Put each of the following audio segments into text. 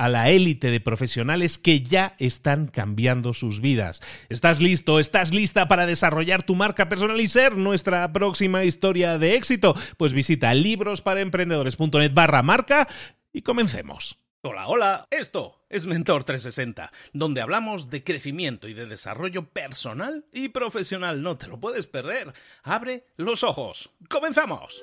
a la élite de profesionales que ya están cambiando sus vidas. ¿Estás listo? ¿Estás lista para desarrollar tu marca personal y ser nuestra próxima historia de éxito? Pues visita librosparaemprendedores.net barra marca y comencemos. Hola, hola, esto es Mentor 360, donde hablamos de crecimiento y de desarrollo personal y profesional. No te lo puedes perder. Abre los ojos. ¡Comenzamos!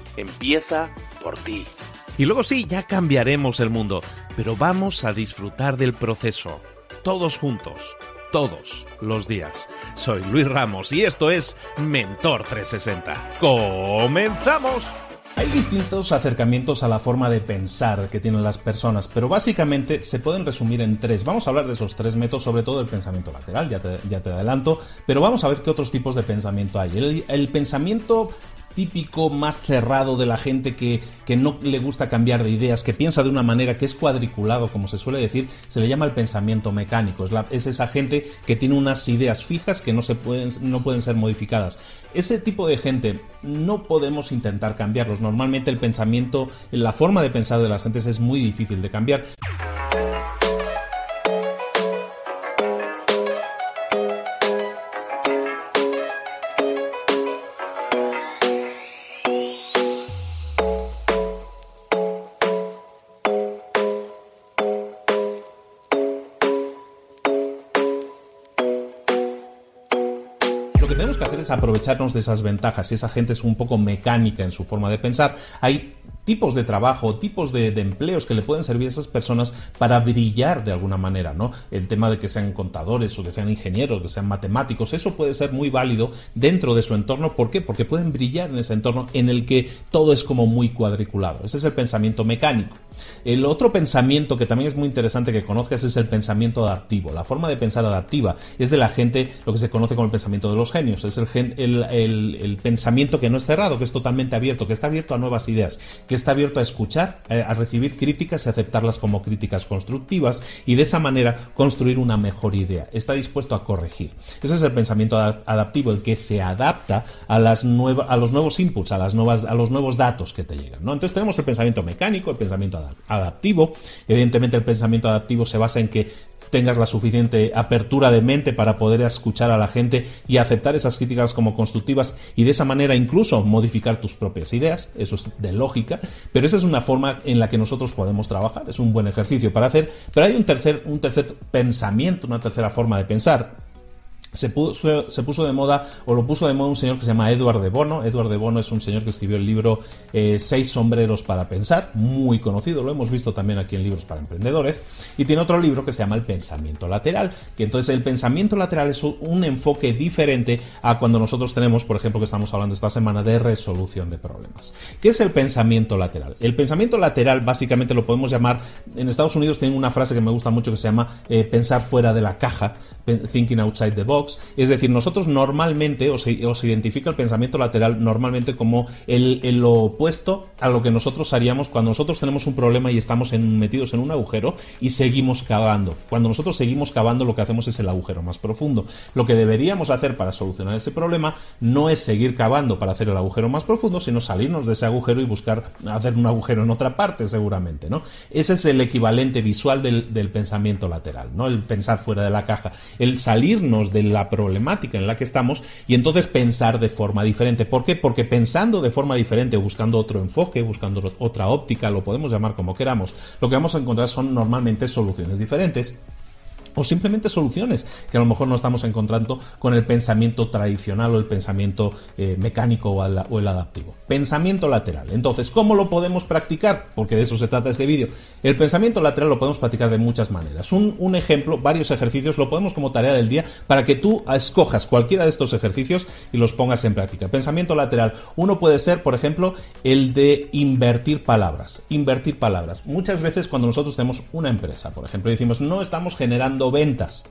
empieza por ti. Y luego sí, ya cambiaremos el mundo, pero vamos a disfrutar del proceso, todos juntos, todos los días. Soy Luis Ramos y esto es Mentor 360. ¡Comenzamos! Hay distintos acercamientos a la forma de pensar que tienen las personas, pero básicamente se pueden resumir en tres. Vamos a hablar de esos tres métodos, sobre todo el pensamiento lateral, ya te, ya te adelanto, pero vamos a ver qué otros tipos de pensamiento hay. El, el pensamiento típico más cerrado de la gente que, que, no le gusta cambiar de ideas, que piensa de una manera que es cuadriculado, como se suele decir, se le llama el pensamiento mecánico. Es, esa gente que tiene unas ideas fijas que no, se pueden, no pueden ser modificadas. Ese tipo de gente no podemos intentar cambiarlos. Normalmente el pensamiento, la forma de pensar de las gentes es muy difícil de cambiar. Aprovecharnos de esas ventajas. Si esa gente es un poco mecánica en su forma de pensar, hay tipos de trabajo, tipos de, empleos que le pueden servir a esas personas para brillar de alguna manera, ¿no? El tema de que sean contadores o que sean ingenieros, que sean matemáticos, eso puede ser muy válido dentro de su entorno. ¿Por qué? Porque pueden brillar en ese entorno en el que todo es como muy cuadriculado. Ese es el pensamiento mecánico. El otro pensamiento que también es muy interesante que conozcas es el pensamiento adaptivo. La forma de pensar adaptiva es de la gente, lo que se conoce como el pensamiento de los genios. Es el, pensamiento que no es cerrado, que es totalmente abierto, que está abierto a nuevas ideas, que está abierto a escuchar, a, a recibir críticas y aceptarlas como críticas constructivas y de esa manera construir una mejor idea. Está dispuesto a corregir. Ese es el pensamiento adaptivo, el que se adapta a, los nuevos inputs, a, las nuevas, a los nuevos datos que te llegan. ¿no? Entonces tenemos el pensamiento mecánico, el pensamiento adaptivo. Evidentemente el pensamiento adaptivo se basa en que tengas la suficiente apertura de mente para poder escuchar a la gente y aceptar esas críticas como constructivas y de esa manera incluso modificar tus propias ideas. Eso es de lógica, pero esa es una forma en la que nosotros podemos trabajar. Es un buen ejercicio para hacer, pero hay un tercer, un tercer pensamiento, una tercera forma de pensar se puso, de moda, o lo puso de moda un señor que se llama Edward de Bono. Edward de Bono es un señor que escribió el libro eh, Seis sombreros para pensar, muy conocido, lo hemos visto también aquí en libros para emprendedores. Y tiene otro libro que se llama El pensamiento lateral, que entonces el pensamiento lateral es un enfoque diferente a cuando nosotros tenemos, por ejemplo, que estamos hablando esta semana de resolución de problemas. ¿Qué es el pensamiento lateral? El pensamiento lateral básicamente lo podemos llamar, en Estados Unidos tienen una frase que me gusta mucho que se llama eh, pensar fuera de la caja, thinking outside the box es decir, nosotros normalmente, os, identifica el pensamiento lateral normalmente como el, lo opuesto a lo que nosotros haríamos cuando nosotros tenemos un problema y estamos metidos en un agujero y seguimos cavando. Cuando nosotros seguimos cavando, lo que hacemos es el agujero más profundo. Lo que deberíamos hacer para solucionar ese problema no es seguir cavando para hacer el agujero más profundo, sino salirnos de ese agujero y buscar hacer un agujero en otra parte, seguramente, ¿no? Ese es el equivalente visual del, del pensamiento lateral, ¿no? El pensar fuera de la caja, el salirnos del la problemática en la que estamos y entonces pensar de forma diferente. ¿Por qué? Porque pensando de forma diferente, buscando otro enfoque, buscando otra óptica, lo podemos llamar como queramos, lo que vamos a encontrar son normalmente soluciones diferentes o simplemente soluciones que a lo mejor no estamos encontrando con el pensamiento tradicional o el pensamiento eh, mecánico o, el adaptivo. Pensamiento lateral. Entonces, ¿cómo lo podemos practicar? Porque de eso se trata este vídeo. El pensamiento lateral lo podemos practicar de muchas maneras. Un, un, ejemplo, varios ejercicios, lo podemos como tarea del día para que tú escojas cualquiera de estos ejercicios y los pongas en práctica. Pensamiento lateral. Uno puede ser, por ejemplo, el de invertir palabras. Invertir palabras. Muchas veces cuando nosotros tenemos una empresa, por ejemplo, decimos, no estamos generando ventas.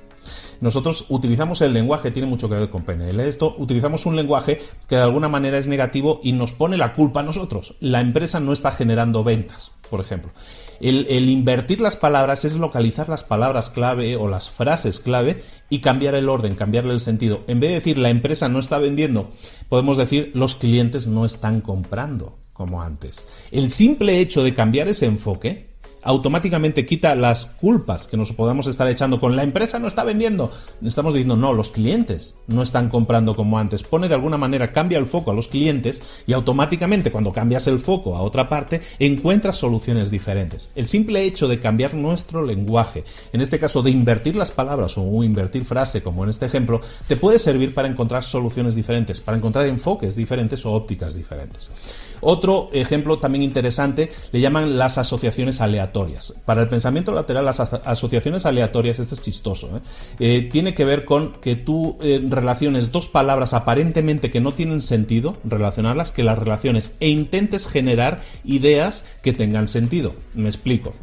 Nosotros utilizamos el lenguaje, tiene mucho que ver con PNL esto, utilizamos un lenguaje que de alguna manera es negativo y nos pone la culpa a nosotros. La empresa no está generando ventas, por ejemplo. El, el, invertir las palabras es localizar las palabras clave o las frases clave y cambiar el orden, cambiarle el sentido. En vez de decir la empresa no está vendiendo, podemos decir los clientes no están comprando como antes. El simple hecho de cambiar ese enfoque automáticamente quita las culpas que nos podemos estar echando con la empresa no está vendiendo. Estamos diciendo, no, los clientes no están comprando como antes. Pone de alguna manera, cambia el foco a los clientes y automáticamente cuando cambias el foco a otra parte, encuentras soluciones diferentes. El simple hecho de cambiar nuestro lenguaje, en este caso de invertir las palabras o invertir frase, como en este ejemplo, te puede servir para encontrar soluciones diferentes, para encontrar enfoques diferentes o ópticas diferentes. Otro ejemplo también interesante le llaman las asociaciones aleatorias. Para el pensamiento lateral, las asociaciones aleatorias, esto es chistoso, ¿eh? Eh, tiene que ver con que tú eh, relaciones dos palabras aparentemente que no tienen sentido, relacionarlas, que las relaciones e intentes generar ideas que tengan sentido. Me explico.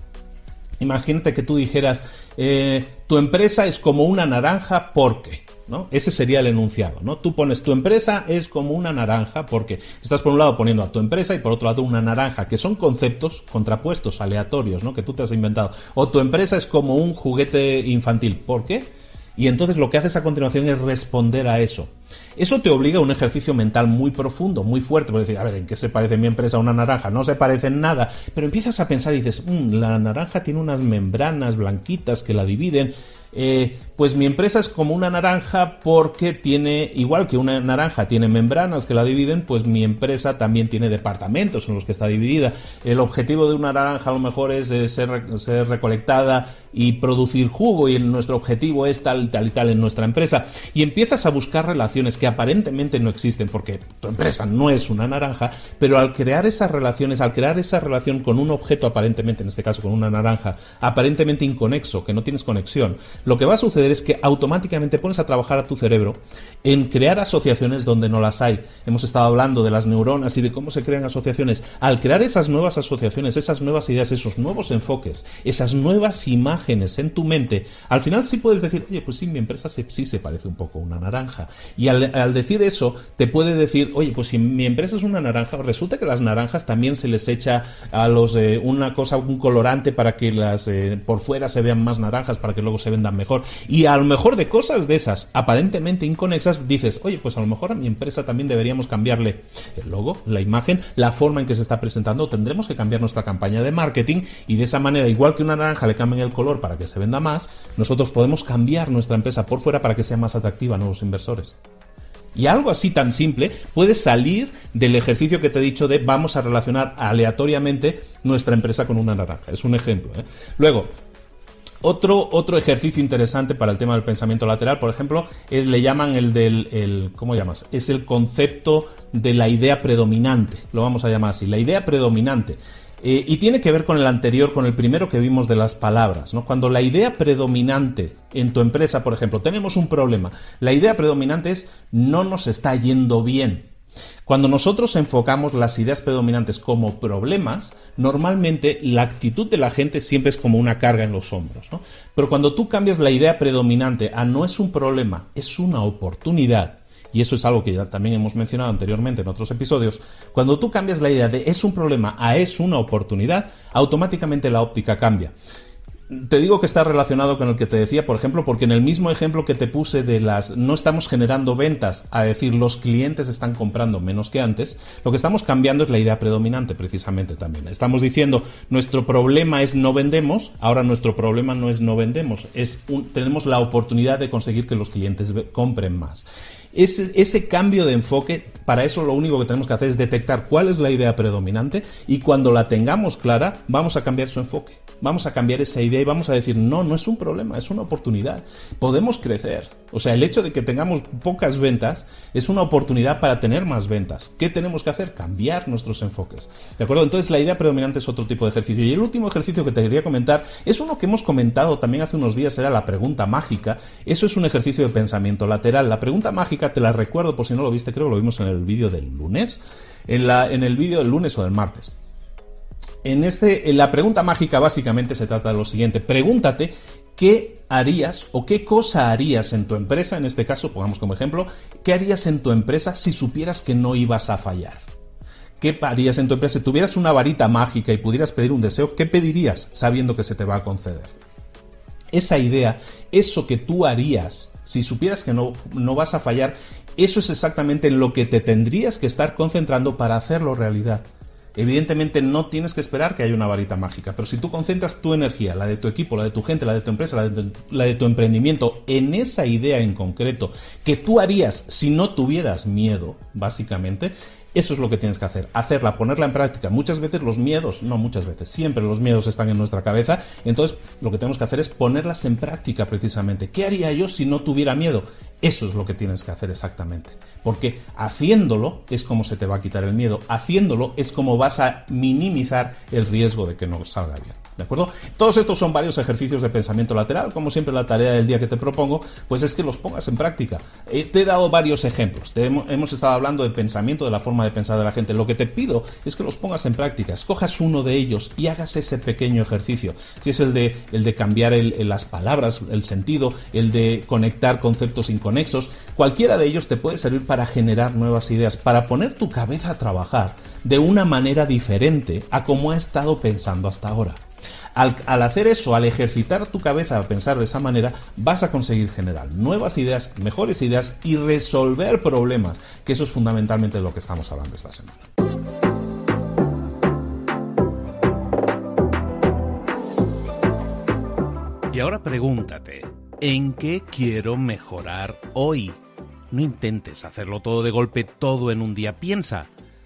Imagínate que tú dijeras, tu empresa es como una naranja porque ¿no? Ese sería el enunciado, ¿no? Tú pones tu empresa es como una naranja porque estás por un lado poniendo a tu empresa y por otro lado una naranja, que son conceptos contrapuestos, aleatorios, ¿no? Que tú te has inventado. O tu empresa es como un juguete infantil. ¿Por qué? Y entonces lo que haces a continuación es responder a eso. Eso te obliga a un ejercicio mental muy profundo, muy fuerte, porque decir, a ver, ¿en qué se parece mi empresa a una naranja? No se parece en nada, pero empiezas a pensar y dices, mm, la naranja tiene unas membranas blanquitas que la dividen, eh, pues mi empresa es como una naranja porque tiene, igual que una naranja tiene membranas que la dividen, pues mi empresa también tiene departamentos en los que está dividida. El objetivo de una naranja a lo mejor es eh, ser, recolectada y producir jugo y nuestro objetivo es tal, tal y tal en nuestra empresa. Y empiezas a buscar relaciones que aparentemente no existen porque tu empresa no es una naranja, pero al crear esas relaciones, al crear esa relación con un objeto aparentemente, en este caso con una naranja, aparentemente inconexo, que no tienes conexión, lo que va a suceder es que automáticamente pones a trabajar a tu cerebro en crear asociaciones donde no las hay. Hemos estado hablando de las neuronas y de cómo se crean asociaciones. Al crear esas nuevas asociaciones, esas nuevas ideas, esos nuevos enfoques, esas nuevas imágenes en tu mente, al final sí puedes decir, oye, pues sí, mi empresa sí se parece un poco a una naranja. Al, decir eso, te puede decir, oye, pues si mi empresa es una naranja, resulta que las naranjas también se les echa a los eh, una cosa, un colorante para que las eh, por fuera se vean más naranjas, para que luego se vendan mejor. Y a lo mejor de cosas de esas aparentemente inconexas, dices, oye, pues a lo mejor a mi empresa también deberíamos cambiarle el logo, la imagen, la forma en que se está presentando. Tendremos que cambiar nuestra campaña de marketing y de esa manera, igual que una naranja le cambien el color para que se venda más, nosotros podemos cambiar nuestra empresa por fuera para que sea más atractiva a nuevos inversores. Y algo así tan simple puede salir del ejercicio que te he dicho de vamos a relacionar aleatoriamente nuestra empresa con una naranja. Es un ejemplo. ¿eh? Luego, otro, otro ejercicio interesante para el tema del pensamiento lateral, por ejemplo, es, le llaman el del, el, ¿cómo llamas? Es el concepto de la idea predominante, lo vamos a llamar así, la idea predominante. Eh, y tiene que ver con el anterior, con el primero que vimos de las palabras. ¿no? Cuando la idea predominante en tu empresa, por ejemplo, tenemos un problema, la idea predominante es no nos está yendo bien. Cuando nosotros enfocamos las ideas predominantes como problemas, normalmente la actitud de la gente siempre es como una carga en los hombros. ¿no? Pero cuando tú cambias la idea predominante a no es un problema, es una oportunidad, y eso es algo que ya también hemos mencionado anteriormente en otros episodios, cuando tú cambias la idea de es un problema a es una oportunidad, automáticamente la óptica cambia. Te digo que está relacionado con el que te decía, por ejemplo, porque en el mismo ejemplo que te puse de las no estamos generando ventas, a decir los clientes están comprando menos que antes, lo que estamos cambiando es la idea predominante precisamente también. Estamos diciendo nuestro problema es no vendemos, ahora nuestro problema no es no vendemos, es tenemos la oportunidad de conseguir que los clientes compren más. Ese, ese, cambio de enfoque, para eso lo único que tenemos que hacer es detectar cuál es la idea predominante y cuando la tengamos clara, vamos a cambiar su enfoque vamos a cambiar esa idea y vamos a decir, no, no es un problema, es una oportunidad. Podemos crecer. O sea, el hecho de que tengamos pocas ventas es una oportunidad para tener más ventas. ¿Qué tenemos que hacer? Cambiar nuestros enfoques. ¿De acuerdo? Entonces la idea predominante es otro tipo de ejercicio. Y el último ejercicio que te quería comentar es uno que hemos comentado también hace unos días, era la pregunta mágica. Eso es un ejercicio de pensamiento lateral. La pregunta mágica, te la recuerdo por si no lo viste, creo que lo vimos en el vídeo del lunes. En, el vídeo del lunes o del martes. En, este, en la pregunta mágica básicamente se trata de lo siguiente. Pregúntate qué harías o qué cosa harías en tu empresa, en este caso, pongamos como ejemplo, qué harías en tu empresa si supieras que no ibas a fallar. ¿Qué harías en tu empresa? Si tuvieras una varita mágica y pudieras pedir un deseo, ¿qué pedirías sabiendo que se te va a conceder? Esa idea, eso que tú harías si supieras que no, no vas a fallar, eso es exactamente lo que te tendrías que estar concentrando para hacerlo realidad. Evidentemente no tienes que esperar que haya una varita mágica, pero si tú concentras tu energía, la de tu equipo, la de tu gente, la de tu empresa, la de tu, emprendimiento, en esa idea en concreto que tú harías si no tuvieras miedo, básicamente, eso es lo que tienes que hacer, hacerla, ponerla en práctica. Muchas veces los miedos, no muchas veces, siempre los miedos están en nuestra cabeza, entonces lo que tenemos que hacer es ponerlas en práctica precisamente. ¿Qué haría yo si no tuviera miedo? Eso es lo que tienes que hacer exactamente. Porque haciéndolo es como se te va a quitar el miedo, haciéndolo es como vas a minimizar el riesgo de que no salga bien. ¿De acuerdo? Todos estos son varios ejercicios de pensamiento lateral. Como siempre, la tarea del día que te propongo, pues es que los pongas en práctica. Eh, te he dado varios ejemplos. hemos, estado hablando de pensamiento, de la forma de pensar de la gente. Lo que te pido es que los pongas en práctica. Escojas uno de ellos y hagas ese pequeño ejercicio. Si es el de, el de cambiar las palabras, el sentido, el de conectar conceptos inconexos, cualquiera de ellos te puede servir para generar nuevas ideas, para poner tu cabeza a trabajar de una manera diferente a como ha estado pensando hasta ahora. Al, hacer eso, al ejercitar tu cabeza a pensar de esa manera, vas a conseguir generar nuevas ideas, mejores ideas y resolver problemas, que eso es fundamentalmente de lo que estamos hablando esta semana. Y ahora pregúntate, ¿en qué quiero mejorar hoy? No intentes hacerlo todo de golpe, todo en un día. Piensa,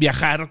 viajar